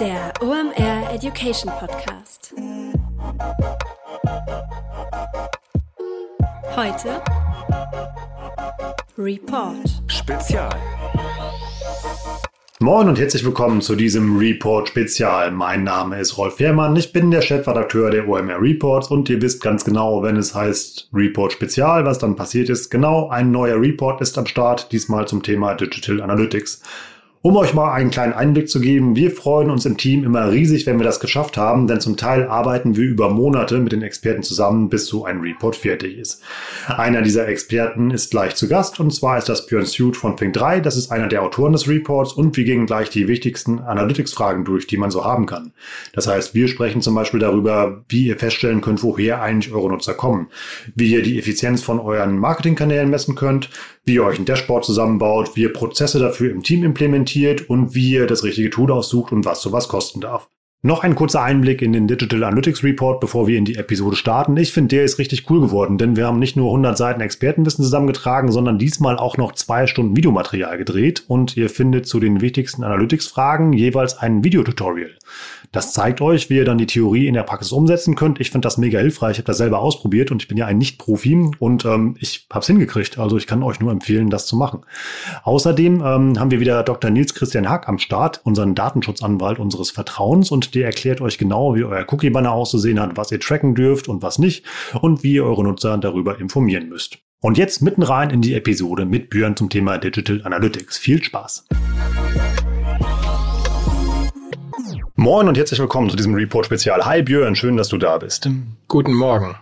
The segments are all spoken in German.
Der OMR Education Podcast. Heute Report Spezial. Moin und herzlich willkommen zu diesem Report Spezial. Mein Name ist Rolf Wehrmann, ich bin der Chefredakteur der OMR Reports und ihr wisst ganz genau, wenn es heißt Report Spezial, was dann passiert ist. Genau, ein neuer Report ist am Start, diesmal zum Thema Digital Analytics. Um euch mal einen kleinen Einblick zu geben, wir freuen uns im Team immer riesig, wenn wir das geschafft haben, denn zum Teil arbeiten wir über Monate mit den Experten zusammen, bis so ein Report fertig ist. Einer dieser Experten ist gleich zu Gast und zwar ist das Björn Suit von Think 3. Das ist einer der Autoren des Reports und wir gehen gleich die wichtigsten Analytics-Fragen durch, die man so haben kann. Das heißt, wir sprechen zum Beispiel darüber, wie ihr feststellen könnt, woher eigentlich eure Nutzer kommen, wie ihr die Effizienz von euren Marketingkanälen messen könnt, wie ihr euch ein Dashboard zusammenbaut, wie ihr Prozesse dafür im Team implementiert und wie ihr das richtige Tool aussucht und was sowas kosten darf. Noch ein kurzer Einblick in den Digital Analytics Report, bevor wir in die Episode starten. Ich finde, der ist richtig cool geworden, denn wir haben nicht nur 100 Seiten Expertenwissen zusammengetragen, sondern diesmal auch noch zwei Stunden Videomaterial gedreht und ihr findet zu den wichtigsten Analytics-Fragen jeweils ein Videotutorial. Das zeigt euch, wie ihr dann die Theorie in der Praxis umsetzen könnt. Ich finde das mega hilfreich. Ich habe das selber ausprobiert und ich bin ja ein Nicht-Profi und ähm, ich habe es hingekriegt. Also ich kann euch nur empfehlen, das zu machen. Außerdem ähm, haben wir wieder Dr. Nils Christian Hack am Start, unseren Datenschutzanwalt unseres Vertrauens und der erklärt euch genau, wie euer Cookie-Banner auszusehen hat, was ihr tracken dürft und was nicht und wie ihr eure Nutzer darüber informieren müsst. Und jetzt mitten rein in die Episode mit Björn zum Thema Digital Analytics. Viel Spaß! Moin und herzlich willkommen zu diesem Report-Spezial. Hi Björn, schön, dass du da bist. Guten Morgen.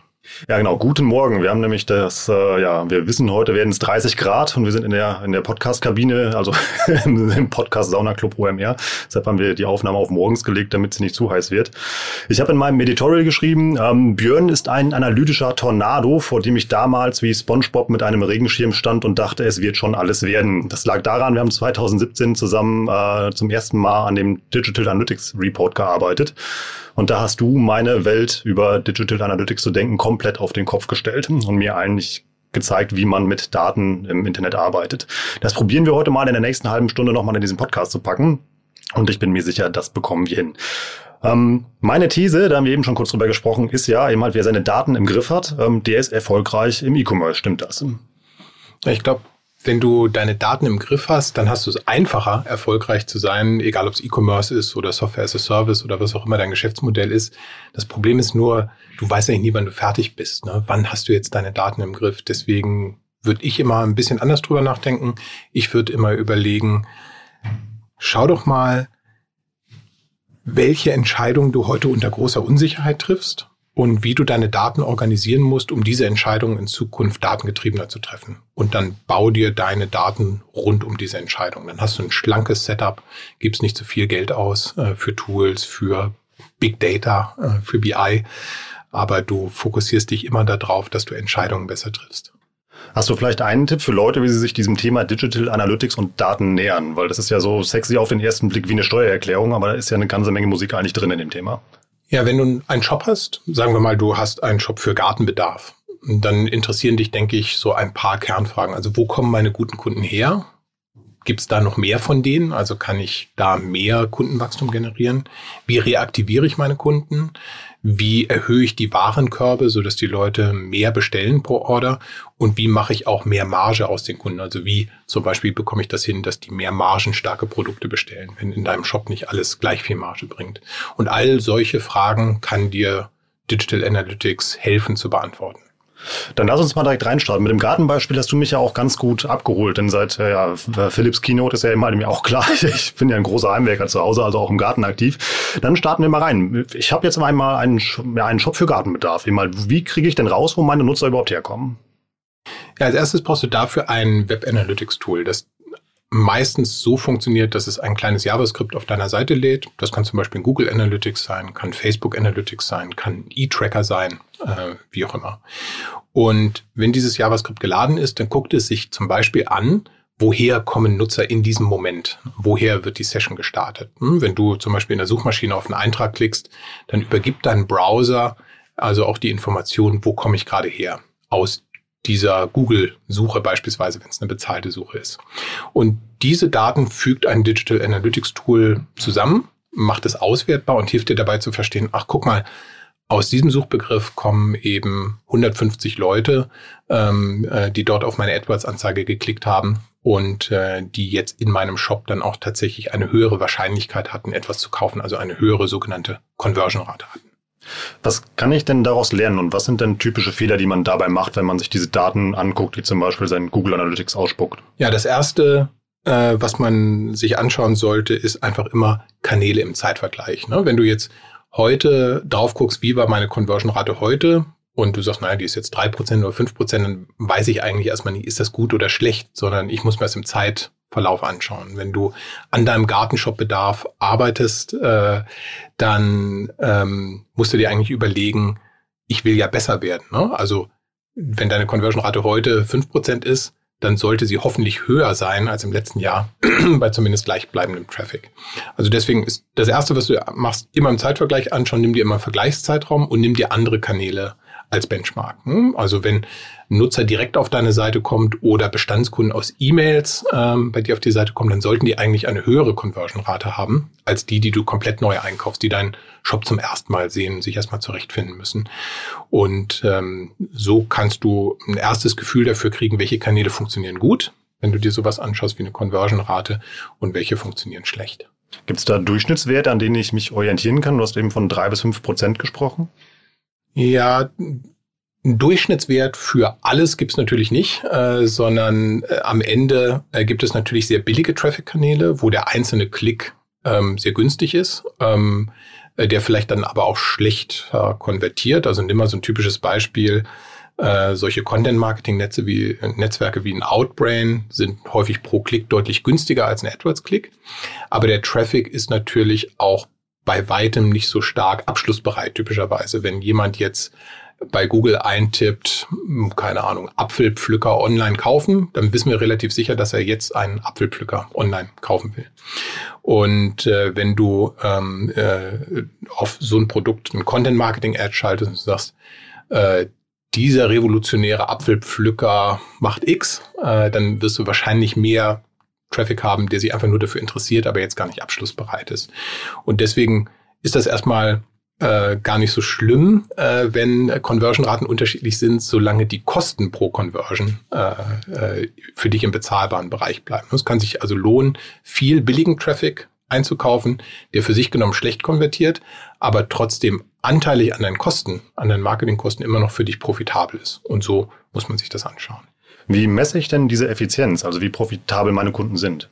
Ja, genau. Guten Morgen. Wir haben nämlich das, äh, ja, wir wissen, heute werden es 30 Grad und wir sind in der, in der Podcast-Kabine, also im Podcast Sauna Club OMR. Deshalb haben wir die Aufnahme auf morgens gelegt, damit sie nicht zu heiß wird. Ich habe in meinem Editorial geschrieben, ähm, Björn ist ein analytischer Tornado, vor dem ich damals wie SpongeBob mit einem Regenschirm stand und dachte, es wird schon alles werden. Das lag daran, wir haben 2017 zusammen äh, zum ersten Mal an dem Digital Analytics Report gearbeitet. Und da hast du meine Welt über Digital Analytics zu denken komplett auf den Kopf gestellt und mir eigentlich gezeigt, wie man mit Daten im Internet arbeitet. Das probieren wir heute mal in der nächsten halben Stunde nochmal in diesen Podcast zu packen. Und ich bin mir sicher, das bekommen wir hin. Ähm, meine These, da haben wir eben schon kurz drüber gesprochen, ist ja, jemand, wer seine Daten im Griff hat, ähm, der ist erfolgreich im E-Commerce. Stimmt das? Ich glaube, wenn du deine Daten im Griff hast, dann hast du es einfacher, erfolgreich zu sein, egal ob es E-Commerce ist oder Software as a Service oder was auch immer dein Geschäftsmodell ist. Das Problem ist nur, du weißt eigentlich nie, wann du fertig bist. Ne? Wann hast du jetzt deine Daten im Griff? Deswegen würde ich immer ein bisschen anders drüber nachdenken. Ich würde immer überlegen, schau doch mal, welche Entscheidung du heute unter großer Unsicherheit triffst und wie du deine Daten organisieren musst, um diese Entscheidungen in Zukunft datengetriebener zu treffen. Und dann bau dir deine Daten rund um diese Entscheidung. Dann hast du ein schlankes Setup, gibst nicht zu viel Geld aus äh, für Tools, für Big Data, äh, für BI, aber du fokussierst dich immer darauf, dass du Entscheidungen besser triffst. Hast du vielleicht einen Tipp für Leute, wie sie sich diesem Thema Digital Analytics und Daten nähern? Weil das ist ja so sexy auf den ersten Blick wie eine Steuererklärung, aber da ist ja eine ganze Menge Musik eigentlich drin in dem Thema. Ja, wenn du einen Shop hast, sagen wir mal, du hast einen Shop für Gartenbedarf, dann interessieren dich, denke ich, so ein paar Kernfragen. Also wo kommen meine guten Kunden her? Gibt es da noch mehr von denen? Also kann ich da mehr Kundenwachstum generieren? Wie reaktiviere ich meine Kunden? Wie erhöhe ich die Warenkörbe, sodass die Leute mehr bestellen pro Order? Und wie mache ich auch mehr Marge aus den Kunden? Also wie zum Beispiel bekomme ich das hin, dass die mehr margenstarke Produkte bestellen, wenn in deinem Shop nicht alles gleich viel Marge bringt? Und all solche Fragen kann dir Digital Analytics helfen zu beantworten. Dann lass uns mal direkt reinstarten. Mit dem Gartenbeispiel hast du mich ja auch ganz gut abgeholt, denn seit äh, ja, Philips Keynote ist ja immer mir auch klar, ich bin ja ein großer Heimwerker zu Hause, also auch im Garten aktiv. Dann starten wir mal rein. Ich habe jetzt einmal einen, einen Shop für Gartenbedarf. Wie kriege ich denn raus, wo meine Nutzer überhaupt herkommen? Ja, als erstes brauchst du dafür ein Web Analytics Tool. Das meistens so funktioniert, dass es ein kleines JavaScript auf deiner Seite lädt. Das kann zum Beispiel Google Analytics sein, kann Facebook Analytics sein, kann E-Tracker sein, äh, wie auch immer. Und wenn dieses JavaScript geladen ist, dann guckt es sich zum Beispiel an, woher kommen Nutzer in diesem Moment? Woher wird die Session gestartet? Hm, wenn du zum Beispiel in der Suchmaschine auf einen Eintrag klickst, dann übergibt dein Browser also auch die Information, wo komme ich gerade her? Aus dieser Google-Suche beispielsweise, wenn es eine bezahlte Suche ist. Und diese Daten fügt ein Digital Analytics Tool zusammen macht es auswertbar und hilft dir dabei zu verstehen, ach guck mal, aus diesem Suchbegriff kommen eben 150 Leute, ähm, äh, die dort auf meine AdWords-Anzeige geklickt haben und äh, die jetzt in meinem Shop dann auch tatsächlich eine höhere Wahrscheinlichkeit hatten, etwas zu kaufen, also eine höhere sogenannte Conversion-Rate hatten. Was kann ich denn daraus lernen und was sind denn typische Fehler, die man dabei macht, wenn man sich diese Daten anguckt, die zum Beispiel sein Google Analytics ausspuckt? Ja, das erste, äh, was man sich anschauen sollte, ist einfach immer Kanäle im Zeitvergleich. Ne? Wenn du jetzt heute drauf guckst, wie war meine Conversion-Rate heute und du sagst, naja, die ist jetzt drei Prozent oder fünf Prozent, dann weiß ich eigentlich erstmal nicht, ist das gut oder schlecht, sondern ich muss mir das im Zeitverlauf anschauen. Wenn du an deinem Gartenshop-Bedarf arbeitest, äh, dann ähm, musst du dir eigentlich überlegen, ich will ja besser werden. Ne? Also wenn deine Conversion-Rate heute fünf Prozent ist, dann sollte sie hoffentlich höher sein als im letzten Jahr bei zumindest gleichbleibendem Traffic. Also deswegen ist das Erste, was du machst, immer im Zeitvergleich anschauen, nimm dir immer Vergleichszeitraum und nimm dir andere Kanäle als Benchmark. Hm? Also wenn ein Nutzer direkt auf deine Seite kommt oder Bestandskunden aus E-Mails ähm, bei dir auf die Seite kommen, dann sollten die eigentlich eine höhere Conversion-Rate haben als die, die du komplett neu einkaufst, die deinen Shop zum ersten Mal sehen sich erstmal zurechtfinden müssen. Und ähm, so kannst du ein erstes Gefühl dafür kriegen, welche Kanäle funktionieren gut, wenn du dir sowas anschaust wie eine Conversion-Rate und welche funktionieren schlecht. Gibt es da Durchschnittswerte, an denen ich mich orientieren kann? Du hast eben von drei bis fünf Prozent gesprochen. Ja, einen Durchschnittswert für alles gibt's natürlich nicht, äh, sondern äh, am Ende äh, gibt es natürlich sehr billige Traffic-Kanäle, wo der einzelne Klick ähm, sehr günstig ist, ähm, äh, der vielleicht dann aber auch schlecht äh, konvertiert. Also nimm mal so ein typisches Beispiel. Äh, solche Content-Marketing-Netze wie Netzwerke wie ein Outbrain sind häufig pro Klick deutlich günstiger als ein AdWords-Klick. Aber der Traffic ist natürlich auch bei weitem nicht so stark abschlussbereit, typischerweise. Wenn jemand jetzt bei Google eintippt, hm, keine Ahnung, Apfelpflücker online kaufen, dann wissen wir relativ sicher, dass er jetzt einen Apfelpflücker online kaufen will. Und äh, wenn du ähm, äh, auf so ein Produkt ein Content-Marketing-Ad schaltest und sagst, äh, dieser revolutionäre Apfelpflücker macht X, äh, dann wirst du wahrscheinlich mehr Traffic haben, der sich einfach nur dafür interessiert, aber jetzt gar nicht abschlussbereit ist. Und deswegen ist das erstmal äh, gar nicht so schlimm, äh, wenn Conversion-Raten unterschiedlich sind, solange die Kosten pro Conversion äh, äh, für dich im bezahlbaren Bereich bleiben. Es kann sich also lohnen, viel billigen Traffic einzukaufen, der für sich genommen schlecht konvertiert, aber trotzdem anteilig an deinen Kosten, an deinen Marketingkosten immer noch für dich profitabel ist. Und so muss man sich das anschauen. Wie messe ich denn diese Effizienz, also wie profitabel meine Kunden sind?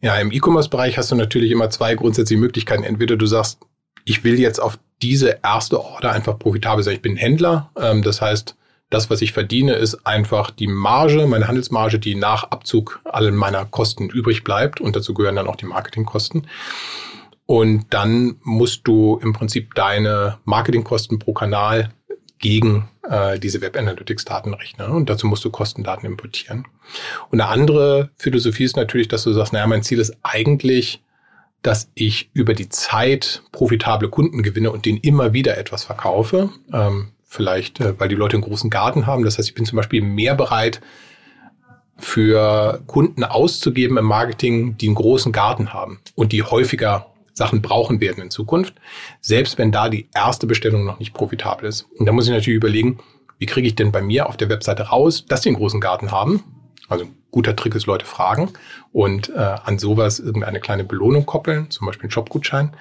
Ja, im E-Commerce-Bereich hast du natürlich immer zwei grundsätzliche Möglichkeiten. Entweder du sagst, ich will jetzt auf diese erste Order einfach profitabel sein. Ich bin Händler. Ähm, das heißt, das, was ich verdiene, ist einfach die Marge, meine Handelsmarge, die nach Abzug all meiner Kosten übrig bleibt. Und dazu gehören dann auch die Marketingkosten. Und dann musst du im Prinzip deine Marketingkosten pro Kanal gegen äh, diese Web Analytics Daten rechnen. Und dazu musst du Kostendaten importieren. Und eine andere Philosophie ist natürlich, dass du sagst, naja, mein Ziel ist eigentlich, dass ich über die Zeit profitable Kunden gewinne und denen immer wieder etwas verkaufe. Ähm, vielleicht, äh, weil die Leute einen großen Garten haben. Das heißt, ich bin zum Beispiel mehr bereit, für Kunden auszugeben im Marketing, die einen großen Garten haben und die häufiger Sachen brauchen werden in Zukunft, selbst wenn da die erste Bestellung noch nicht profitabel ist. Und da muss ich natürlich überlegen, wie kriege ich denn bei mir auf der Webseite raus, dass die einen großen Garten haben? Also guter Trick ist, Leute fragen und äh, an sowas irgendeine kleine Belohnung koppeln, zum Beispiel einen Shopgutschein,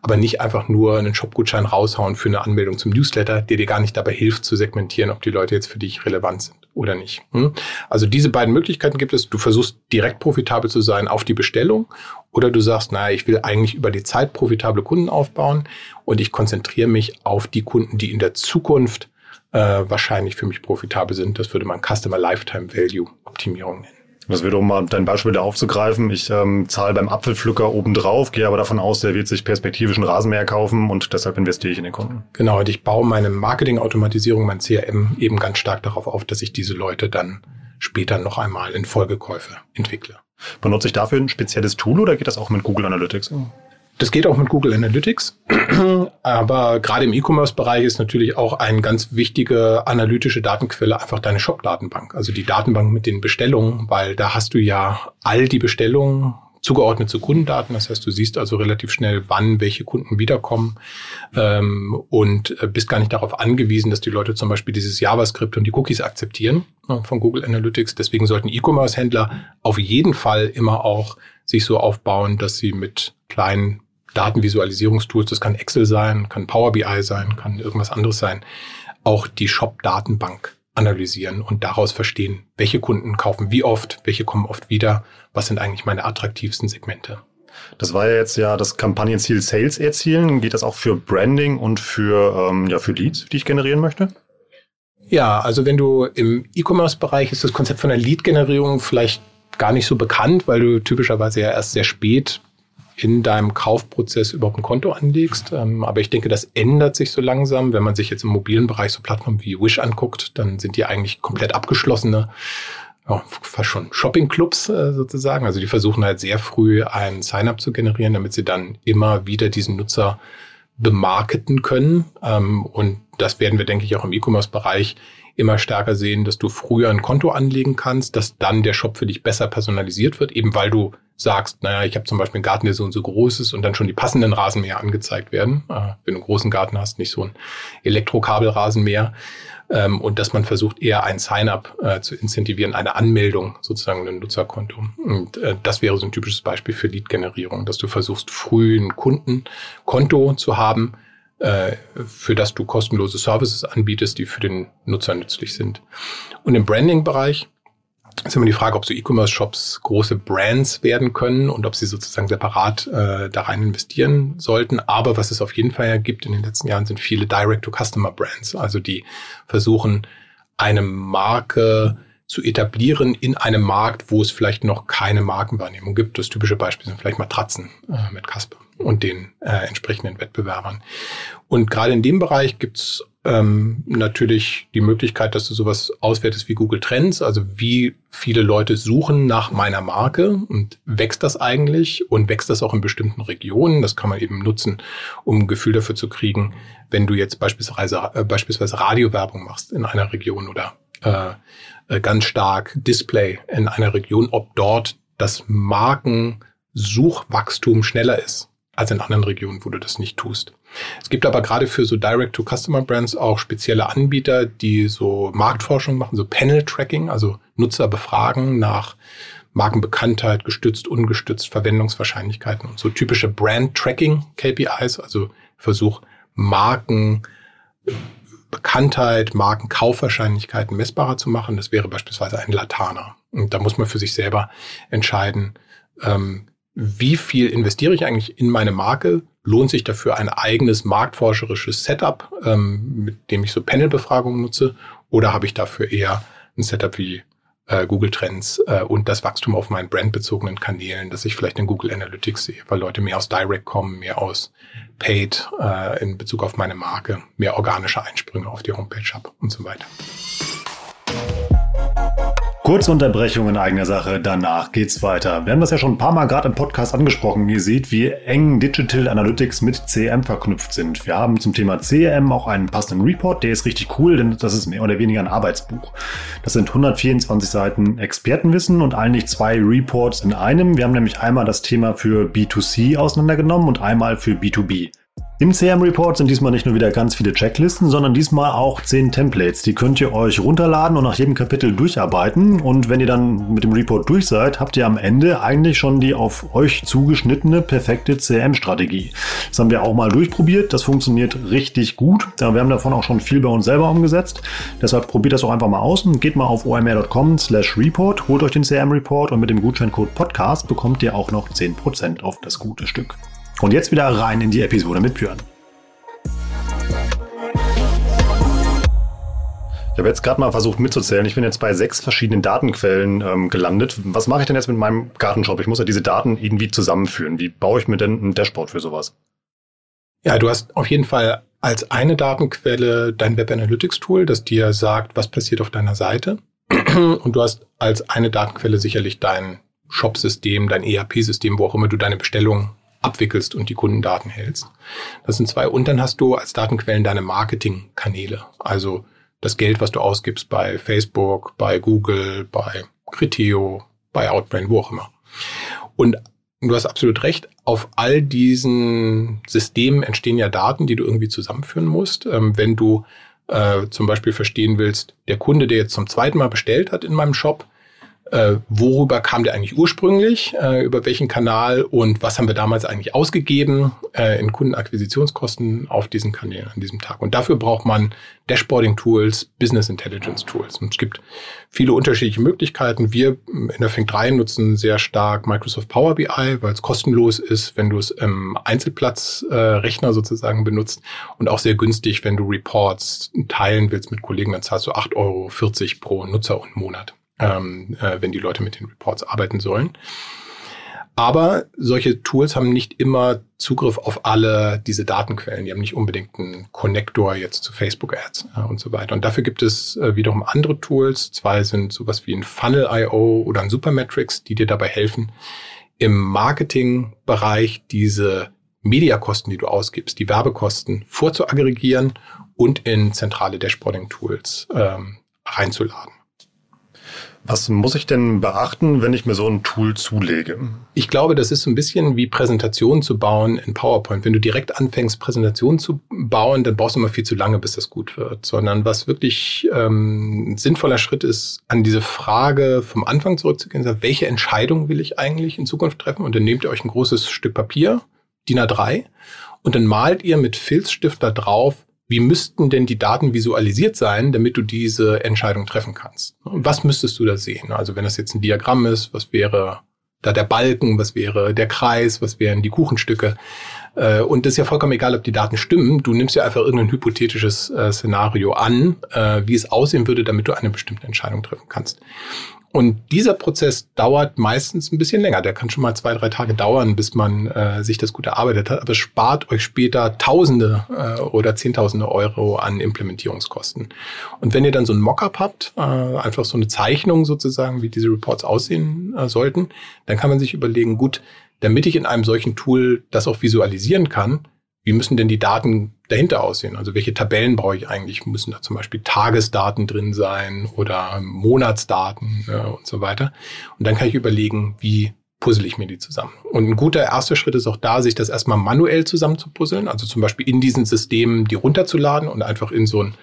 aber nicht einfach nur einen Shopgutschein raushauen für eine Anmeldung zum Newsletter, der dir gar nicht dabei hilft zu segmentieren, ob die Leute jetzt für dich relevant sind oder nicht. Hm? Also diese beiden Möglichkeiten gibt es. Du versuchst direkt profitabel zu sein auf die Bestellung oder du sagst, naja, ich will eigentlich über die Zeit profitable Kunden aufbauen und ich konzentriere mich auf die Kunden, die in der Zukunft äh, wahrscheinlich für mich profitabel sind. Das würde man Customer Lifetime Value Optimierung nennen. Das wäre, um mal dein Beispiel da aufzugreifen. Ich ähm, zahle beim Apfelpflücker obendrauf, gehe aber davon aus, der wird sich perspektivisch einen Rasenmäher kaufen und deshalb investiere ich in den Kunden. Genau, und ich baue meine Marketing-Automatisierung, mein CRM eben ganz stark darauf auf, dass ich diese Leute dann später noch einmal in Folgekäufe entwickle. Benutze ich dafür ein spezielles Tool oder geht das auch mit Google Analytics? Das geht auch mit Google Analytics, aber gerade im E-Commerce-Bereich ist natürlich auch eine ganz wichtige analytische Datenquelle einfach deine Shop-Datenbank, also die Datenbank mit den Bestellungen, weil da hast du ja all die Bestellungen zugeordnet zu Kundendaten. Das heißt, du siehst also relativ schnell, wann welche Kunden wiederkommen ähm, und äh, bist gar nicht darauf angewiesen, dass die Leute zum Beispiel dieses JavaScript und die Cookies akzeptieren äh, von Google Analytics. Deswegen sollten E-Commerce-Händler auf jeden Fall immer auch sich so aufbauen, dass sie mit kleinen Datenvisualisierungstools, das kann Excel sein, kann Power BI sein, kann irgendwas anderes sein, auch die Shop-Datenbank analysieren und daraus verstehen, welche Kunden kaufen wie oft, welche kommen oft wieder, was sind eigentlich meine attraktivsten Segmente. Das war ja jetzt ja das Kampagnenziel Sales erzielen. Geht das auch für Branding und für, ähm, ja, für Leads, die ich generieren möchte? Ja, also wenn du im E-Commerce-Bereich ist das Konzept von der Lead-Generierung vielleicht gar nicht so bekannt, weil du typischerweise ja erst sehr spät in deinem Kaufprozess überhaupt ein Konto anlegst. Ähm, aber ich denke, das ändert sich so langsam. Wenn man sich jetzt im mobilen Bereich so Plattformen wie Wish anguckt, dann sind die eigentlich komplett abgeschlossene, fast schon Shopping-Clubs äh, sozusagen. Also die versuchen halt sehr früh ein Sign-up zu generieren, damit sie dann immer wieder diesen Nutzer bemarketen können. Ähm, und das werden wir, denke ich, auch im E-Commerce-Bereich immer stärker sehen, dass du früher ein Konto anlegen kannst, dass dann der Shop für dich besser personalisiert wird, eben weil du sagst, naja, ich habe zum Beispiel einen Garten, der so und so groß ist und dann schon die passenden Rasenmäher angezeigt werden. Äh, wenn du einen großen Garten hast, nicht so ein Elektrokabelrasenmäher. Ähm, und dass man versucht, eher ein Sign-up äh, zu incentivieren, eine Anmeldung sozusagen ein Nutzerkonto. Und äh, das wäre so ein typisches Beispiel für Lead-Generierung, dass du versuchst, früh ein Kundenkonto zu haben, für das du kostenlose Services anbietest, die für den Nutzer nützlich sind. Und im Branding-Bereich ist immer die Frage, ob so E-Commerce-Shops große Brands werden können und ob sie sozusagen separat äh, da rein investieren sollten. Aber was es auf jeden Fall gibt in den letzten Jahren, sind viele Direct-to-Customer-Brands, also die versuchen, eine Marke zu etablieren in einem Markt, wo es vielleicht noch keine Markenwahrnehmung gibt. Das typische Beispiel sind vielleicht Matratzen äh, mit Casper und den äh, entsprechenden Wettbewerbern. Und gerade in dem Bereich gibt's ähm, natürlich die Möglichkeit, dass du sowas auswertest wie Google Trends, also wie viele Leute suchen nach meiner Marke und wächst das eigentlich und wächst das auch in bestimmten Regionen. Das kann man eben nutzen, um ein Gefühl dafür zu kriegen, wenn du jetzt beispielsweise, äh, beispielsweise Radiowerbung machst in einer Region oder äh, ganz stark Display in einer Region, ob dort das Markensuchwachstum schneller ist als in anderen Regionen, wo du das nicht tust. Es gibt aber gerade für so Direct-to-Customer-Brands auch spezielle Anbieter, die so Marktforschung machen, so Panel-Tracking, also Nutzer befragen nach Markenbekanntheit, gestützt, ungestützt, Verwendungswahrscheinlichkeiten und so typische Brand-Tracking-KPIs, also Versuch, Marken Bekanntheit, Markenkaufwahrscheinlichkeiten messbarer zu machen. Das wäre beispielsweise ein Latana. Und da muss man für sich selber entscheiden, ähm, wie viel investiere ich eigentlich in meine Marke? Lohnt sich dafür ein eigenes marktforscherisches Setup, ähm, mit dem ich so Panelbefragungen nutze? Oder habe ich dafür eher ein Setup wie äh, Google Trends äh, und das Wachstum auf meinen brandbezogenen Kanälen, dass ich vielleicht in Google Analytics sehe, weil Leute mehr aus Direct kommen, mehr aus Paid äh, in Bezug auf meine Marke, mehr organische Einsprünge auf die Homepage habe und so weiter. Kurze Unterbrechung in eigener Sache, danach geht's weiter. Wir haben das ja schon ein paar Mal gerade im Podcast angesprochen. Ihr seht, wie eng Digital Analytics mit CRM verknüpft sind. Wir haben zum Thema CRM auch einen passenden Report, der ist richtig cool, denn das ist mehr oder weniger ein Arbeitsbuch. Das sind 124 Seiten Expertenwissen und eigentlich zwei Reports in einem. Wir haben nämlich einmal das Thema für B2C auseinandergenommen und einmal für B2B. Im CM-Report sind diesmal nicht nur wieder ganz viele Checklisten, sondern diesmal auch 10 Templates. Die könnt ihr euch runterladen und nach jedem Kapitel durcharbeiten. Und wenn ihr dann mit dem Report durch seid, habt ihr am Ende eigentlich schon die auf euch zugeschnittene perfekte CM-Strategie. Das haben wir auch mal durchprobiert. Das funktioniert richtig gut. Wir haben davon auch schon viel bei uns selber umgesetzt. Deshalb probiert das auch einfach mal aus und geht mal auf omr.com slash report, holt euch den CM-Report und mit dem Gutscheincode Podcast bekommt ihr auch noch 10% auf das gute Stück. Und jetzt wieder rein in die Episode mit Björn. Ich habe jetzt gerade mal versucht mitzuzählen. Ich bin jetzt bei sechs verschiedenen Datenquellen ähm, gelandet. Was mache ich denn jetzt mit meinem Gartenshop? Ich muss ja diese Daten irgendwie zusammenführen. Wie baue ich mir denn ein Dashboard für sowas? Ja, du hast auf jeden Fall als eine Datenquelle dein Web Analytics Tool, das dir sagt, was passiert auf deiner Seite. Und du hast als eine Datenquelle sicherlich dein Shop-System, dein ERP-System, wo auch immer du deine Bestellungen abwickelst und die Kundendaten hältst. Das sind zwei. Und dann hast du als Datenquellen deine Marketingkanäle. Also das Geld, was du ausgibst bei Facebook, bei Google, bei Criteo, bei Outbrain, wo auch immer. Und du hast absolut recht, auf all diesen Systemen entstehen ja Daten, die du irgendwie zusammenführen musst. Ähm, wenn du äh, zum Beispiel verstehen willst, der Kunde, der jetzt zum zweiten Mal bestellt hat in meinem Shop, äh, worüber kam der eigentlich ursprünglich, äh, über welchen Kanal und was haben wir damals eigentlich ausgegeben äh, in Kundenakquisitionskosten auf diesen Kanälen an diesem Tag. Und dafür braucht man Dashboarding-Tools, Business Intelligence-Tools. Und es gibt viele unterschiedliche Möglichkeiten. Wir in der Fink 3 nutzen sehr stark Microsoft Power BI, weil es kostenlos ist, wenn du es im Einzelplatzrechner sozusagen benutzt und auch sehr günstig, wenn du Reports teilen willst mit Kollegen, dann zahlst du 8,40 Euro pro Nutzer und Monat ähm, äh, wenn die Leute mit den Reports arbeiten sollen. Aber solche Tools haben nicht immer Zugriff auf alle diese Datenquellen. Die haben nicht unbedingt einen Connector jetzt zu Facebook Ads äh, und so weiter. Und dafür gibt es äh, wiederum andere Tools. Zwei sind sowas wie ein Funnel.io oder ein Supermetrics, die dir dabei helfen, im Marketingbereich diese Mediakosten, die du ausgibst, die Werbekosten vorzuaggregieren und in zentrale Dashboarding-Tools ähm, reinzuladen. Was muss ich denn beachten, wenn ich mir so ein Tool zulege? Ich glaube, das ist so ein bisschen wie Präsentationen zu bauen in PowerPoint. Wenn du direkt anfängst, Präsentationen zu bauen, dann brauchst du immer viel zu lange, bis das gut wird. Sondern was wirklich ähm, ein sinnvoller Schritt ist, an diese Frage vom Anfang zurückzugehen, sagen, welche Entscheidung will ich eigentlich in Zukunft treffen? Und dann nehmt ihr euch ein großes Stück Papier, DIN A3, und dann malt ihr mit Filzstift da drauf, wie müssten denn die Daten visualisiert sein, damit du diese Entscheidung treffen kannst? Was müsstest du da sehen? Also wenn das jetzt ein Diagramm ist, was wäre da der Balken, was wäre der Kreis, was wären die Kuchenstücke? Äh, und das ist ja vollkommen egal, ob die Daten stimmen. Du nimmst ja einfach irgendein hypothetisches äh, Szenario an, äh, wie es aussehen würde, damit du eine bestimmte Entscheidung treffen kannst. Und dieser Prozess dauert meistens ein bisschen länger. Der kann schon mal zwei, drei Tage dauern, bis man äh, sich das gut erarbeitet hat. Aber spart euch später Tausende äh, oder Zehntausende Euro an Implementierungskosten. Und wenn ihr dann so ein Mockup habt, äh, einfach so eine Zeichnung sozusagen, wie diese Reports aussehen äh, sollten, dann kann man sich überlegen, gut, damit ich in einem solchen Tool das auch visualisieren kann, wie müssen denn die Daten dahinter aussehen? Also welche Tabellen brauche ich eigentlich? Müssen da zum Beispiel Tagesdaten drin sein oder Monatsdaten ja, und so weiter? Und dann kann ich überlegen, wie puzzle ich mir die zusammen. Und ein guter erster Schritt ist auch da, sich das erstmal manuell zusammen zu puzzeln, also zum Beispiel in diesen Systemen die runterzuladen und einfach in so ein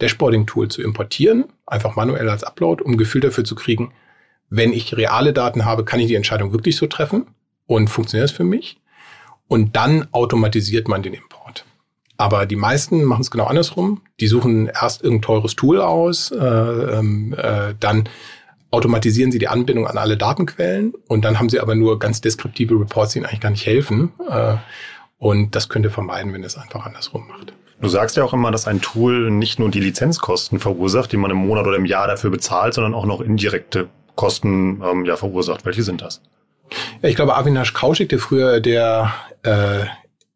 Dashboarding-Tool zu importieren, einfach manuell als Upload, um ein Gefühl dafür zu kriegen, wenn ich reale Daten habe, kann ich die Entscheidung wirklich so treffen und funktioniert es für mich? Und dann automatisiert man den Import. Aber die meisten machen es genau andersrum. Die suchen erst irgendein teures Tool aus, äh, ähm, äh, dann automatisieren sie die Anbindung an alle Datenquellen und dann haben sie aber nur ganz deskriptive Reports, die ihnen eigentlich gar nicht helfen. Äh, und das könnt ihr vermeiden, wenn ihr es einfach andersrum macht. Du sagst ja auch immer, dass ein Tool nicht nur die Lizenzkosten verursacht, die man im Monat oder im Jahr dafür bezahlt, sondern auch noch indirekte Kosten ähm, ja, verursacht. Welche sind das? Ja, ich glaube, Avinash Kaushik, der früher der äh,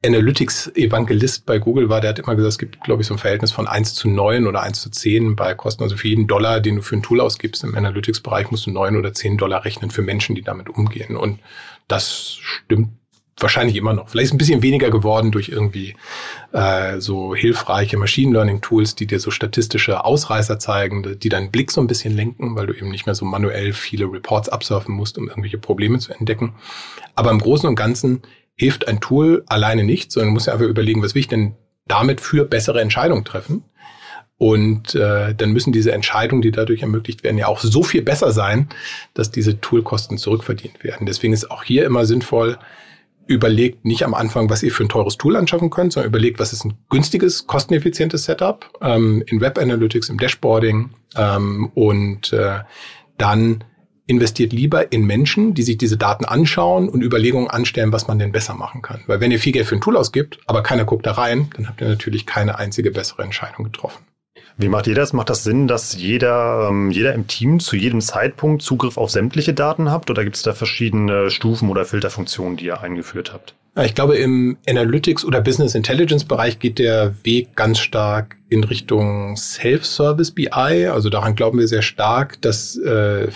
Analytics-Evangelist bei Google war, der hat immer gesagt, es gibt, glaube ich, so ein Verhältnis von 1 zu 9 oder 1 zu 10 bei Kosten. Also für jeden Dollar, den du für ein Tool ausgibst im Analytics-Bereich, musst du 9 oder 10 Dollar rechnen für Menschen, die damit umgehen. Und das stimmt wahrscheinlich immer noch. Vielleicht ist ein bisschen weniger geworden durch irgendwie äh, so hilfreiche Machine Learning Tools, die dir so statistische Ausreißer zeigen, die deinen Blick so ein bisschen lenken, weil du eben nicht mehr so manuell viele Reports absurfen musst, um irgendwelche Probleme zu entdecken. Aber im Großen und Ganzen hilft ein Tool alleine nicht, sondern muss ja einfach überlegen, was will ich denn damit für bessere Entscheidungen treffen. Und äh, dann müssen diese Entscheidungen, die dadurch ermöglicht werden, ja auch so viel besser sein, dass diese Toolkosten zurückverdient werden. Deswegen ist auch hier immer sinnvoll, überlegt nicht am Anfang, was ihr für ein teures Tool anschaffen könnt, sondern überlegt, was ist ein günstiges, kosteneffizientes Setup ähm, in Web Analytics, im Dashboarding ähm, und äh, dann investiert lieber in Menschen, die sich diese Daten anschauen und Überlegungen anstellen, was man denn besser machen kann. Weil wenn ihr viel Geld für ein Tool ausgibt, aber keiner guckt da rein, dann habt ihr natürlich keine einzige bessere Entscheidung getroffen. Wie macht ihr das? Macht das Sinn, dass jeder, ähm, jeder im Team zu jedem Zeitpunkt Zugriff auf sämtliche Daten habt? Oder gibt es da verschiedene Stufen oder Filterfunktionen, die ihr eingeführt habt? Ich glaube, im Analytics- oder Business Intelligence-Bereich geht der Weg ganz stark in Richtung Self-Service BI. Also daran glauben wir sehr stark, dass äh,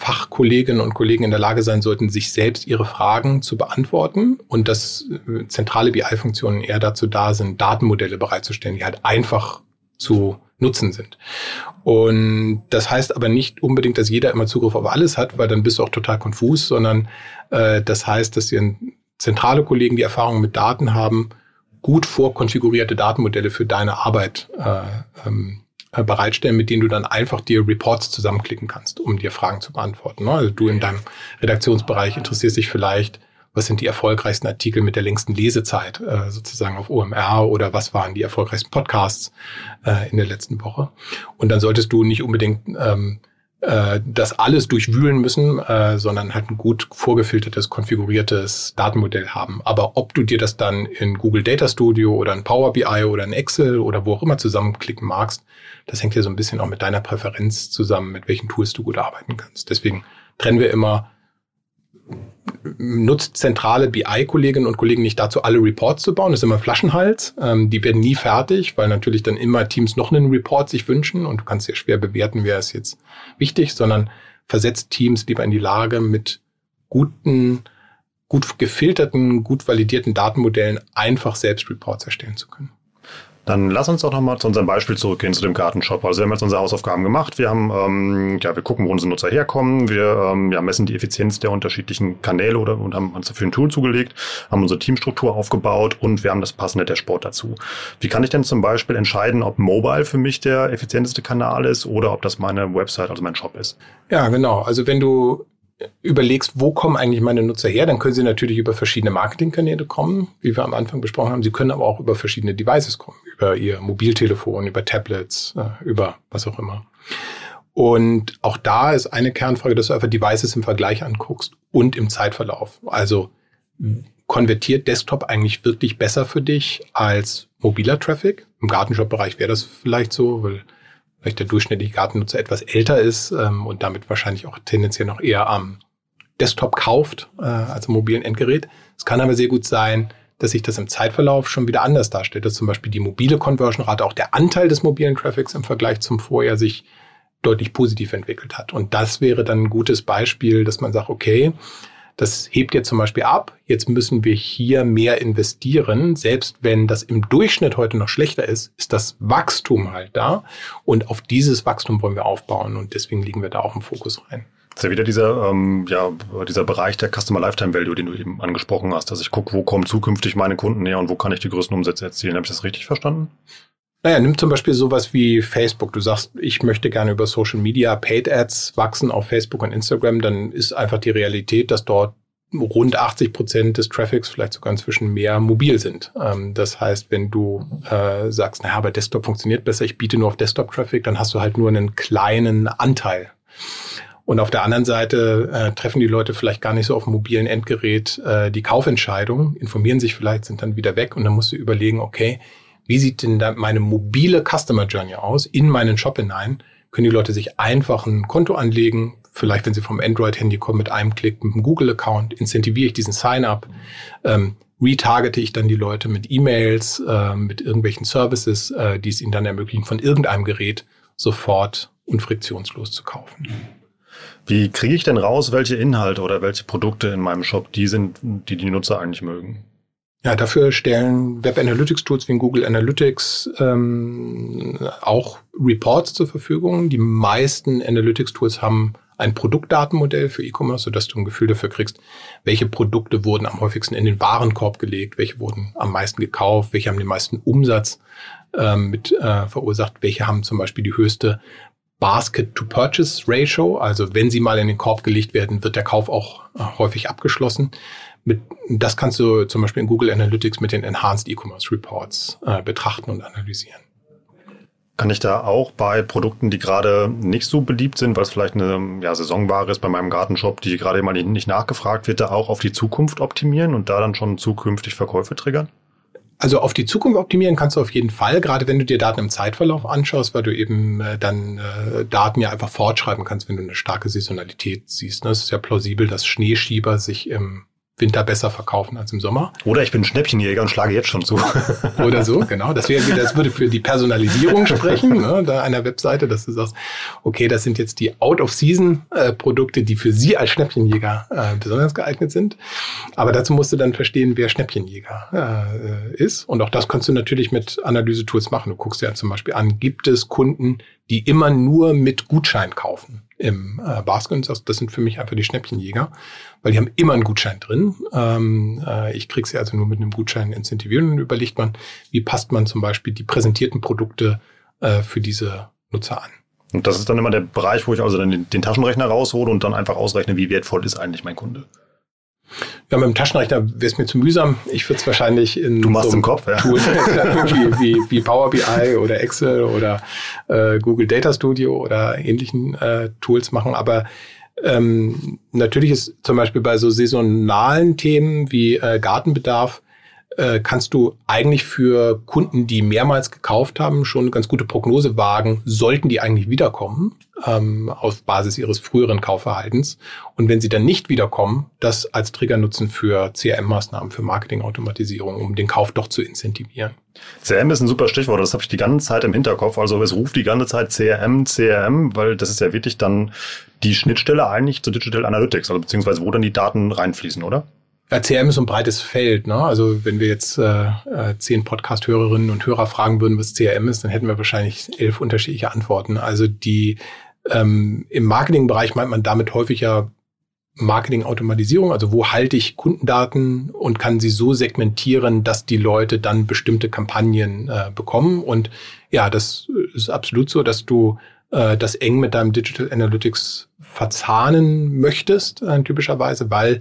Fachkolleginnen und Kollegen in der Lage sein sollten, sich selbst ihre Fragen zu beantworten und dass äh, zentrale BI-Funktionen eher dazu da sind, Datenmodelle bereitzustellen, die halt einfach zu Nutzen sind. Und das heißt aber nicht unbedingt, dass jeder immer Zugriff auf alles hat, weil dann bist du auch total konfus, sondern äh, das heißt, dass dir zentrale Kollegen, die Erfahrung mit Daten haben, gut vorkonfigurierte Datenmodelle für deine Arbeit äh, ähm, äh, bereitstellen, mit denen du dann einfach dir Reports zusammenklicken kannst, um dir Fragen zu beantworten. Ne? Also du in deinem Redaktionsbereich interessierst dich vielleicht was sind die erfolgreichsten Artikel mit der längsten Lesezeit äh, sozusagen auf OMR oder was waren die erfolgreichsten Podcasts äh, in der letzten Woche. Und dann solltest du nicht unbedingt ähm, äh, das alles durchwühlen müssen, äh, sondern halt ein gut vorgefiltertes, konfiguriertes Datenmodell haben. Aber ob du dir das dann in Google Data Studio oder in Power BI oder in Excel oder wo auch immer zusammenklicken magst, das hängt ja so ein bisschen auch mit deiner Präferenz zusammen, mit welchen Tools du gut arbeiten kannst. Deswegen trennen wir immer nutzt zentrale BI-Kolleginnen und Kollegen nicht dazu, alle Reports zu bauen. Das ist immer Flaschenhals. Ähm, die werden nie fertig, weil natürlich dann immer Teams noch einen Report sich wünschen und du kannst ja schwer bewerten, wer ist jetzt wichtig, sondern versetzt Teams lieber in die Lage, mit guten, gut gefilterten, gut validierten Datenmodellen einfach selbst Reports erstellen zu können. Dann lass uns doch nochmal zu unserem Beispiel zurückgehen, zu dem Gartenshop. Also wir haben jetzt unsere Hausaufgaben gemacht. Wir haben, ähm, ja, wir gucken, wo unsere Nutzer herkommen. Wir ähm, ja, messen die Effizienz der unterschiedlichen Kanäle oder und haben uns dafür ein Tool zugelegt, haben unsere Teamstruktur aufgebaut und wir haben das passende Dashboard dazu. Wie kann ich denn zum Beispiel entscheiden, ob Mobile für mich der effizienteste Kanal ist oder ob das meine Website, also mein Shop ist? Ja, genau. Also wenn du überlegst, wo kommen eigentlich meine Nutzer her, dann können sie natürlich über verschiedene Marketingkanäle kommen, wie wir am Anfang besprochen haben. Sie können aber auch über verschiedene Devices kommen, über ihr Mobiltelefon, über Tablets, äh, über was auch immer. Und auch da ist eine Kernfrage, dass du einfach Devices im Vergleich anguckst und im Zeitverlauf. Also konvertiert Desktop eigentlich wirklich besser für dich als mobiler Traffic? Im Gartenshop-Bereich wäre das vielleicht so, weil vielleicht der durchschnittliche Gartennutzer etwas älter ist ähm, und damit wahrscheinlich auch tendenziell noch eher am Desktop kauft äh, als am mobilen Endgerät. Es kann aber sehr gut sein, dass sich das im Zeitverlauf schon wieder anders darstellt, dass zum Beispiel die mobile Conversion-Rate, auch der Anteil des mobilen Traffics im Vergleich zum Vorjahr sich deutlich positiv entwickelt hat. Und das wäre dann ein gutes Beispiel, dass man sagt, okay, das hebt jetzt zum Beispiel ab. Jetzt müssen wir hier mehr investieren. Selbst wenn das im Durchschnitt heute noch schlechter ist, ist das Wachstum halt da. Und auf dieses Wachstum wollen wir aufbauen. Und deswegen liegen wir da auch im Fokus rein. Das ist ja wieder dieser, ähm, ja, dieser Bereich der Customer Lifetime Value, den du eben angesprochen hast, dass ich gucke, wo kommen zukünftig meine Kunden näher und wo kann ich die größten Umsätze erzielen. Habe ich das richtig verstanden? Naja, nimm zum Beispiel sowas wie Facebook. Du sagst, ich möchte gerne über Social Media Paid Ads wachsen auf Facebook und Instagram. Dann ist einfach die Realität, dass dort rund 80 Prozent des Traffics, vielleicht sogar inzwischen mehr, mobil sind. Ähm, das heißt, wenn du äh, sagst, naja, aber Desktop funktioniert besser, ich biete nur auf Desktop-Traffic, dann hast du halt nur einen kleinen Anteil. Und auf der anderen Seite äh, treffen die Leute vielleicht gar nicht so auf dem mobilen Endgerät äh, die Kaufentscheidung, informieren sich vielleicht, sind dann wieder weg und dann musst du überlegen, okay, wie sieht denn da meine mobile Customer Journey aus in meinen Shop hinein? Können die Leute sich einfach ein Konto anlegen? Vielleicht, wenn sie vom Android-Handy kommen, mit einem Klick mit einem Google-Account, incentiviere ich diesen Sign-up, ähm, retargete ich dann die Leute mit E-Mails, äh, mit irgendwelchen Services, äh, die es ihnen dann ermöglichen, von irgendeinem Gerät sofort und friktionslos zu kaufen. Wie kriege ich denn raus, welche Inhalte oder welche Produkte in meinem Shop die sind, die die Nutzer eigentlich mögen? Ja, dafür stellen Web Analytics Tools wie Google Analytics ähm, auch Reports zur Verfügung. Die meisten Analytics Tools haben ein Produktdatenmodell für E-Commerce, sodass du ein Gefühl dafür kriegst, welche Produkte wurden am häufigsten in den Warenkorb gelegt, welche wurden am meisten gekauft, welche haben den meisten Umsatz ähm, mit äh, verursacht, welche haben zum Beispiel die höchste Basket-to-Purchase-Ratio, also wenn sie mal in den Korb gelegt werden, wird der Kauf auch äh, häufig abgeschlossen. Mit, das kannst du zum Beispiel in Google Analytics mit den Enhanced E-Commerce Reports äh, betrachten und analysieren. Kann ich da auch bei Produkten, die gerade nicht so beliebt sind, weil es vielleicht eine ja, Saisonware ist bei meinem Gartenshop, die gerade mal nicht nachgefragt wird, da auch auf die Zukunft optimieren und da dann schon zukünftig Verkäufe triggern? Also auf die Zukunft optimieren kannst du auf jeden Fall, gerade wenn du dir Daten im Zeitverlauf anschaust, weil du eben äh, dann äh, Daten ja einfach fortschreiben kannst, wenn du eine starke Saisonalität siehst. Ne? Es ist ja plausibel, dass Schneeschieber sich im Winter besser verkaufen als im Sommer. Oder ich bin Schnäppchenjäger und schlage jetzt schon zu. Oder so, genau. Das, wäre, das würde für die Personalisierung sprechen, ne, da einer Webseite, dass du sagst, okay, das sind jetzt die Out-of-Season-Produkte, die für Sie als Schnäppchenjäger äh, besonders geeignet sind. Aber dazu musst du dann verstehen, wer Schnäppchenjäger äh, ist. Und auch das kannst du natürlich mit Analyse-Tools machen. Du guckst dir ja zum Beispiel an, gibt es Kunden, die immer nur mit Gutschein kaufen im äh, Basket. Das, das sind für mich einfach die Schnäppchenjäger, weil die haben immer einen Gutschein drin. Ähm, äh, ich kriege sie also nur mit einem Gutschein incentivieren und überlegt man, wie passt man zum Beispiel die präsentierten Produkte äh, für diese Nutzer an. Und das ist dann immer der Bereich, wo ich also dann den, den Taschenrechner raushole und dann einfach ausrechne, wie wertvoll ist eigentlich mein Kunde. Ja, mit dem Taschenrechner wäre es mir zu mühsam. Ich würde es wahrscheinlich in du machst so im Kopf, ja. Tool wie, wie, wie Power BI oder Excel oder äh, Google Data Studio oder ähnlichen äh, Tools machen. Aber ähm, natürlich ist zum Beispiel bei so saisonalen Themen wie äh, Gartenbedarf äh, kannst du eigentlich für Kunden, die mehrmals gekauft haben, schon eine ganz gute Prognose wagen, sollten die eigentlich wiederkommen, ähm, auf Basis ihres früheren Kaufverhaltens. Und wenn sie dann nicht wiederkommen, das als Trigger nutzen für CRM-Maßnahmen, für Marketingautomatisierung, um den Kauf doch zu incentivieren. CRM ist ein super Stichwort, das habe ich die ganze Zeit im Hinterkopf. Also es ruft die ganze Zeit CRM, CRM, weil das ist ja wirklich dann die Schnittstelle eigentlich zu Digital Analytics, also beziehungsweise wo dann die Daten reinfließen, oder? CRM ist ein breites Feld. Ne? Also wenn wir jetzt äh, äh, zehn Podcast-Hörerinnen und Hörer fragen würden, was CRM ist, dann hätten wir wahrscheinlich elf unterschiedliche Antworten. Also die ähm, im Marketingbereich meint man damit häufig ja Marketing-Automatisierung, also wo halte ich Kundendaten und kann sie so segmentieren, dass die Leute dann bestimmte Kampagnen äh, bekommen. Und ja, das ist absolut so, dass du äh, das eng mit deinem Digital Analytics verzahnen möchtest, äh, typischerweise, weil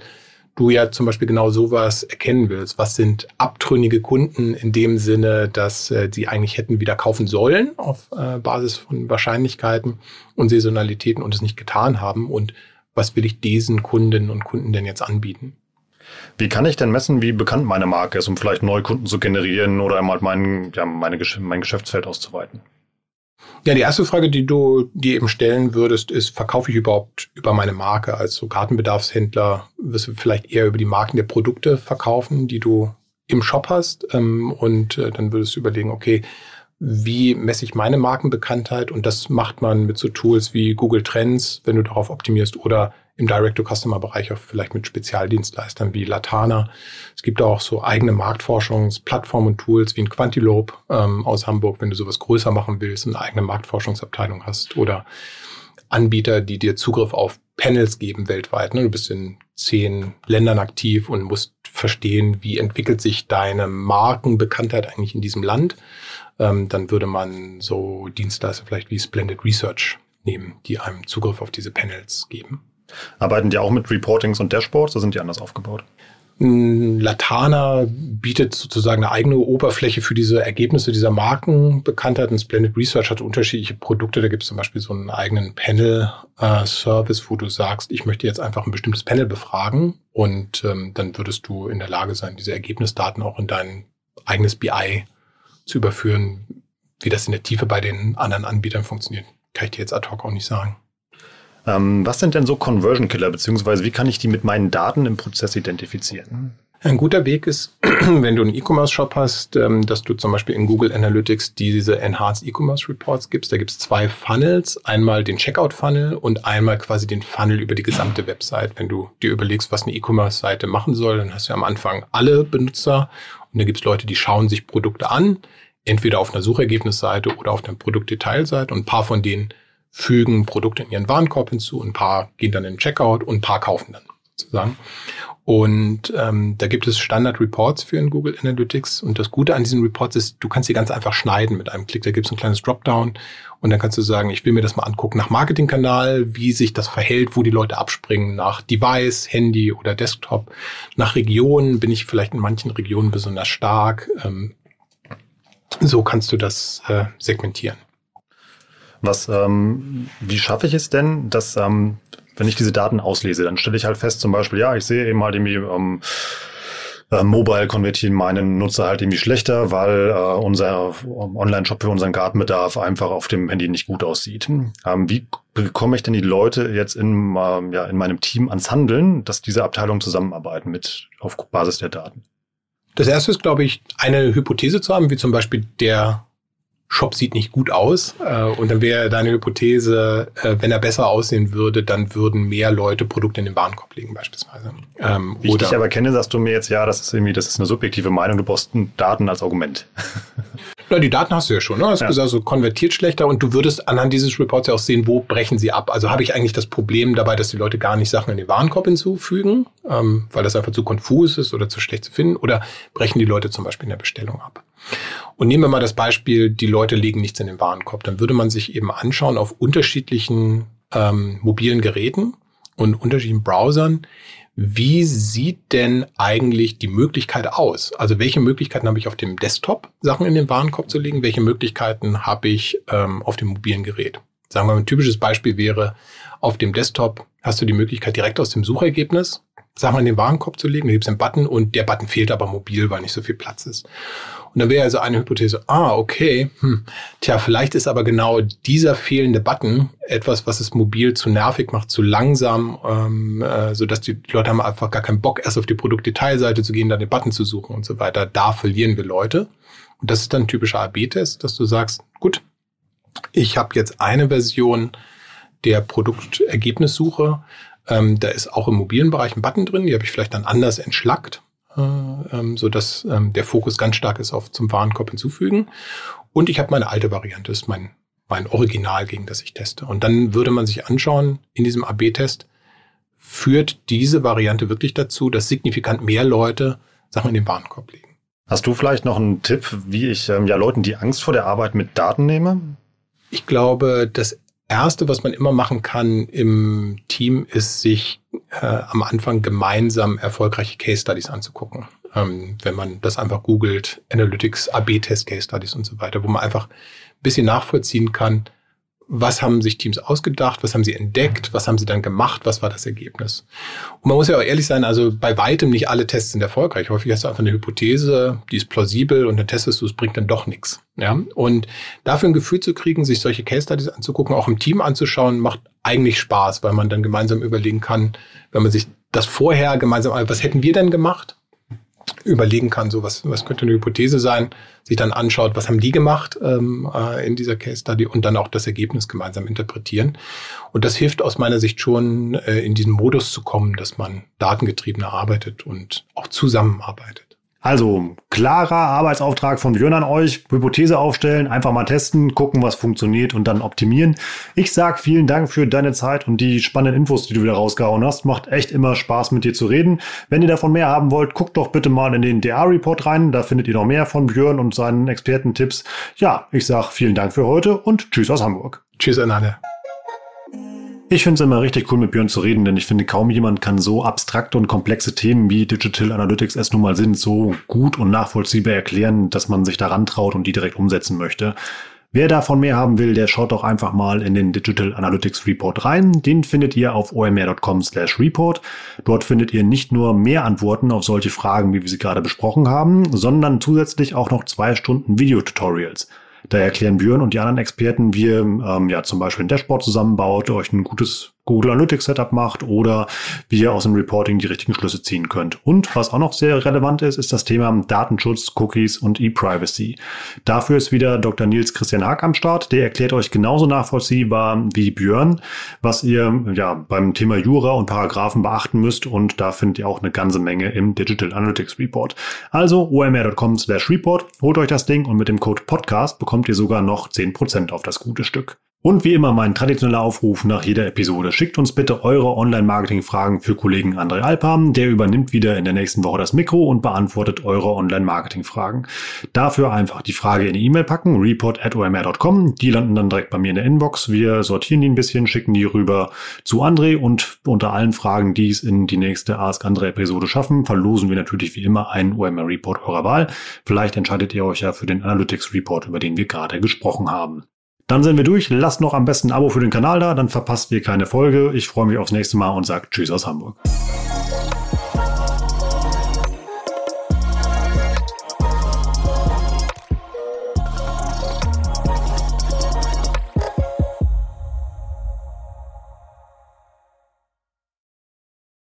du ja zum Beispiel genau sowas erkennen willst. Was sind abtrünnige Kunden in dem Sinne, dass äh, sie eigentlich hätten wieder kaufen sollen auf äh, Basis von Wahrscheinlichkeiten und Saisonalitäten und es nicht getan haben? Und was will ich diesen Kundinnen und Kunden denn jetzt anbieten? Wie kann ich denn messen, wie bekannt meine Marke ist, um vielleicht neue Kunden zu generieren oder einmal mein, ja, meine, mein Geschäftsfeld auszuweiten? Ja, die erste Frage, die du dir eben stellen würdest, ist, verkaufe ich überhaupt über meine Marke? Als so Gartenbedarfshändler wirst du vielleicht eher über die Marken der Produkte verkaufen, die du im Shop hast. Ähm, und äh, dann würdest du überlegen, okay, wie messe ich meine Markenbekanntheit? Und das macht man mit so Tools wie Google Trends, wenn du darauf optimierst, oder im Direct-to-Customer-Bereich auch vielleicht mit Spezialdienstleistern wie Latana. Es gibt auch so eigene Marktforschungsplattformen und Tools wie ein Quantilope ähm, aus Hamburg, wenn du sowas größer machen willst und eine eigene Marktforschungsabteilung hast oder Anbieter, die dir Zugriff auf Panels geben weltweit. Ne? Du bist in zehn Ländern aktiv und musst verstehen, wie entwickelt sich deine Markenbekanntheit eigentlich in diesem Land. Ähm, dann würde man so Dienstleister vielleicht wie Splendid Research nehmen, die einem Zugriff auf diese Panels geben. Arbeiten die auch mit Reportings und Dashboards oder sind die anders aufgebaut? Mm, Latana bietet sozusagen eine eigene Oberfläche für diese Ergebnisse dieser Markenbekanntheit. Und Splendid Research hat unterschiedliche Produkte. Da gibt es zum Beispiel so einen eigenen Panel-Service, äh, wo du sagst, ich möchte jetzt einfach ein bestimmtes Panel befragen und ähm, dann würdest du in der Lage sein, diese Ergebnisdaten auch in dein eigenes BI zu überführen. Wie das in der Tiefe bei den anderen Anbietern funktioniert, kann ich dir jetzt ad hoc auch nicht sagen. Ähm, was sind denn so Conversion Killer, beziehungsweise wie kann ich die mit meinen Daten im Prozess identifizieren? Ein guter Weg ist, wenn du einen E-Commerce-Shop hast, ähm, dass du zum Beispiel in Google Analytics diese Enhanced E-Commerce Reports gibst. Da gibt es zwei Funnels. Einmal den Checkout-Funnel und einmal quasi den Funnel über die gesamte Website. Wenn du dir überlegst, was eine E-Commerce-Seite machen soll, dann hast du am Anfang alle Benutzer und da gibt es Leute, die schauen sich Produkte an, entweder auf einer Suchergebnisseite oder auf einer Produktdetailseite und ein paar von denen fügen Produkte in ihren Warenkorb hinzu, ein paar gehen dann in den Checkout und ein paar kaufen dann sozusagen. Und ähm, da gibt es Standard-Reports für in Google Analytics. Und das Gute an diesen Reports ist, du kannst sie ganz einfach schneiden mit einem Klick. Da gibt es ein kleines Dropdown und dann kannst du sagen, ich will mir das mal angucken nach Marketingkanal, wie sich das verhält, wo die Leute abspringen, nach Device, Handy oder Desktop, nach Regionen, bin ich vielleicht in manchen Regionen besonders stark. Ähm, so kannst du das äh, segmentieren. Was, ähm, wie schaffe ich es denn, dass, ähm, wenn ich diese Daten auslese, dann stelle ich halt fest, zum Beispiel, ja, ich sehe eben halt irgendwie, ähm, äh, Mobile konvertieren meinen Nutzer halt irgendwie schlechter, weil äh, unser Online-Shop für unseren Gartenbedarf einfach auf dem Handy nicht gut aussieht. Ähm, wie bekomme ich denn die Leute jetzt in, äh, ja, in meinem Team ans Handeln, dass diese Abteilungen zusammenarbeiten mit auf Basis der Daten? Das erste ist, glaube ich, eine Hypothese zu haben, wie zum Beispiel der Shop sieht nicht gut aus. Äh, und dann wäre deine Hypothese, äh, wenn er besser aussehen würde, dann würden mehr Leute Produkte in den Warenkorb legen beispielsweise. Ähm, Wie ich dich aber kenne, sagst du mir jetzt, ja, das ist irgendwie, das ist eine subjektive Meinung, du brauchst Daten als Argument. Na, die Daten hast du ja schon. Ne? Hast ja. gesagt, so konvertiert schlechter und du würdest anhand dieses Reports ja auch sehen, wo brechen sie ab. Also habe ich eigentlich das Problem dabei, dass die Leute gar nicht Sachen in den Warenkorb hinzufügen, ähm, weil das einfach zu konfus ist oder zu schlecht zu finden, oder brechen die Leute zum Beispiel in der Bestellung ab. Und nehmen wir mal das Beispiel, die Leute legen nichts in den Warenkorb. Dann würde man sich eben anschauen auf unterschiedlichen ähm, mobilen Geräten und unterschiedlichen Browsern, wie sieht denn eigentlich die Möglichkeit aus? Also welche Möglichkeiten habe ich auf dem Desktop, Sachen in den Warenkorb zu legen? Welche Möglichkeiten habe ich ähm, auf dem mobilen Gerät? Sagen wir mal, ein typisches Beispiel wäre, auf dem Desktop hast du die Möglichkeit, direkt aus dem Suchergebnis Sachen in den Warenkorb zu legen. Da gibt es einen Button und der Button fehlt aber mobil, weil nicht so viel Platz ist. Und dann wäre also eine Hypothese, ah, okay, hm, tja, vielleicht ist aber genau dieser fehlende Button etwas, was es mobil zu nervig macht, zu langsam, ähm, äh, so dass die Leute haben einfach gar keinen Bock, erst auf die Produktdetailseite zu gehen, da den Button zu suchen und so weiter. Da verlieren wir Leute. Und das ist dann ein typischer AB-Test, dass du sagst, gut, ich habe jetzt eine Version der Produktergebnissuche. Ähm, da ist auch im mobilen Bereich ein Button drin, die habe ich vielleicht dann anders entschlackt äh, ähm, so dass ähm, der Fokus ganz stark ist auf zum Warenkorb hinzufügen. Und ich habe meine alte Variante, das ist mein, mein Original, gegen das ich teste. Und dann würde man sich anschauen, in diesem AB-Test, führt diese Variante wirklich dazu, dass signifikant mehr Leute Sachen in den Warenkorb legen. Hast du vielleicht noch einen Tipp, wie ich ähm, ja Leuten die Angst vor der Arbeit mit Daten nehme? Ich glaube, das Erste, was man immer machen kann im Team, ist sich äh, am Anfang gemeinsam erfolgreiche Case Studies anzugucken. Ähm, wenn man das einfach googelt, Analytics, AB-Test Case Studies und so weiter, wo man einfach ein bisschen nachvollziehen kann, was haben sich Teams ausgedacht, was haben sie entdeckt, was haben sie dann gemacht, was war das Ergebnis. Und man muss ja auch ehrlich sein, also bei weitem nicht alle Tests sind erfolgreich. Häufig hast du einfach eine Hypothese, die ist plausibel und dann testest du, es bringt dann doch nichts. Ja? Und dafür ein Gefühl zu kriegen, sich solche Case Studies anzugucken, auch im Team anzuschauen, macht eigentlich Spaß, weil man dann gemeinsam überlegen kann, wenn man sich das vorher gemeinsam, was hätten wir denn gemacht? Überlegen kann, so was, was könnte eine Hypothese sein, sich dann anschaut, was haben die gemacht ähm, äh, in dieser Case Study und dann auch das Ergebnis gemeinsam interpretieren. Und das hilft aus meiner Sicht schon, äh, in diesen Modus zu kommen, dass man datengetriebener arbeitet und auch zusammenarbeitet. Also, klarer Arbeitsauftrag von Björn an euch. Hypothese aufstellen, einfach mal testen, gucken, was funktioniert und dann optimieren. Ich sag vielen Dank für deine Zeit und die spannenden Infos, die du wieder rausgehauen hast. Macht echt immer Spaß, mit dir zu reden. Wenn ihr davon mehr haben wollt, guckt doch bitte mal in den DA-Report rein. Da findet ihr noch mehr von Björn und seinen Expertentipps. Ja, ich sag vielen Dank für heute und tschüss aus Hamburg. Tschüss, Anane. Ich finde es immer richtig cool, mit Björn zu reden, denn ich finde, kaum jemand kann so abstrakte und komplexe Themen wie Digital Analytics es nun mal sind, so gut und nachvollziehbar erklären, dass man sich daran traut und die direkt umsetzen möchte. Wer davon mehr haben will, der schaut doch einfach mal in den Digital Analytics Report rein. Den findet ihr auf omr.com slash report. Dort findet ihr nicht nur mehr Antworten auf solche Fragen, wie wir sie gerade besprochen haben, sondern zusätzlich auch noch zwei Stunden Videotutorials. Da erklären Björn und die anderen Experten, wie ihr ähm, ja zum Beispiel ein Dashboard zusammenbaut, euch ein gutes Google Analytics Setup macht oder wie ihr aus dem Reporting die richtigen Schlüsse ziehen könnt. Und was auch noch sehr relevant ist, ist das Thema Datenschutz, Cookies und E-Privacy. Dafür ist wieder Dr. Nils Christian Haag am Start. Der erklärt euch genauso nachvollziehbar wie Björn, was ihr ja beim Thema Jura und Paragraphen beachten müsst. Und da findet ihr auch eine ganze Menge im Digital Analytics Report. Also omr.com slash report. Holt euch das Ding und mit dem Code Podcast bekommt ihr sogar noch 10% auf das gute Stück. Und wie immer mein traditioneller Aufruf nach jeder Episode. Schickt uns bitte eure Online-Marketing-Fragen für Kollegen André Alpam. Der übernimmt wieder in der nächsten Woche das Mikro und beantwortet eure Online-Marketing-Fragen. Dafür einfach die Frage in die E-Mail packen, report.omr.com. Die landen dann direkt bei mir in der Inbox. Wir sortieren die ein bisschen, schicken die rüber zu André und unter allen Fragen, die es in die nächste Ask André Episode schaffen, verlosen wir natürlich wie immer einen OMR Report eurer Wahl. Vielleicht entscheidet ihr euch ja für den Analytics Report, über den wir gerade gesprochen haben. Dann sind wir durch. Lasst noch am besten ein Abo für den Kanal da, dann verpasst ihr keine Folge. Ich freue mich aufs nächste Mal und sage Tschüss aus Hamburg.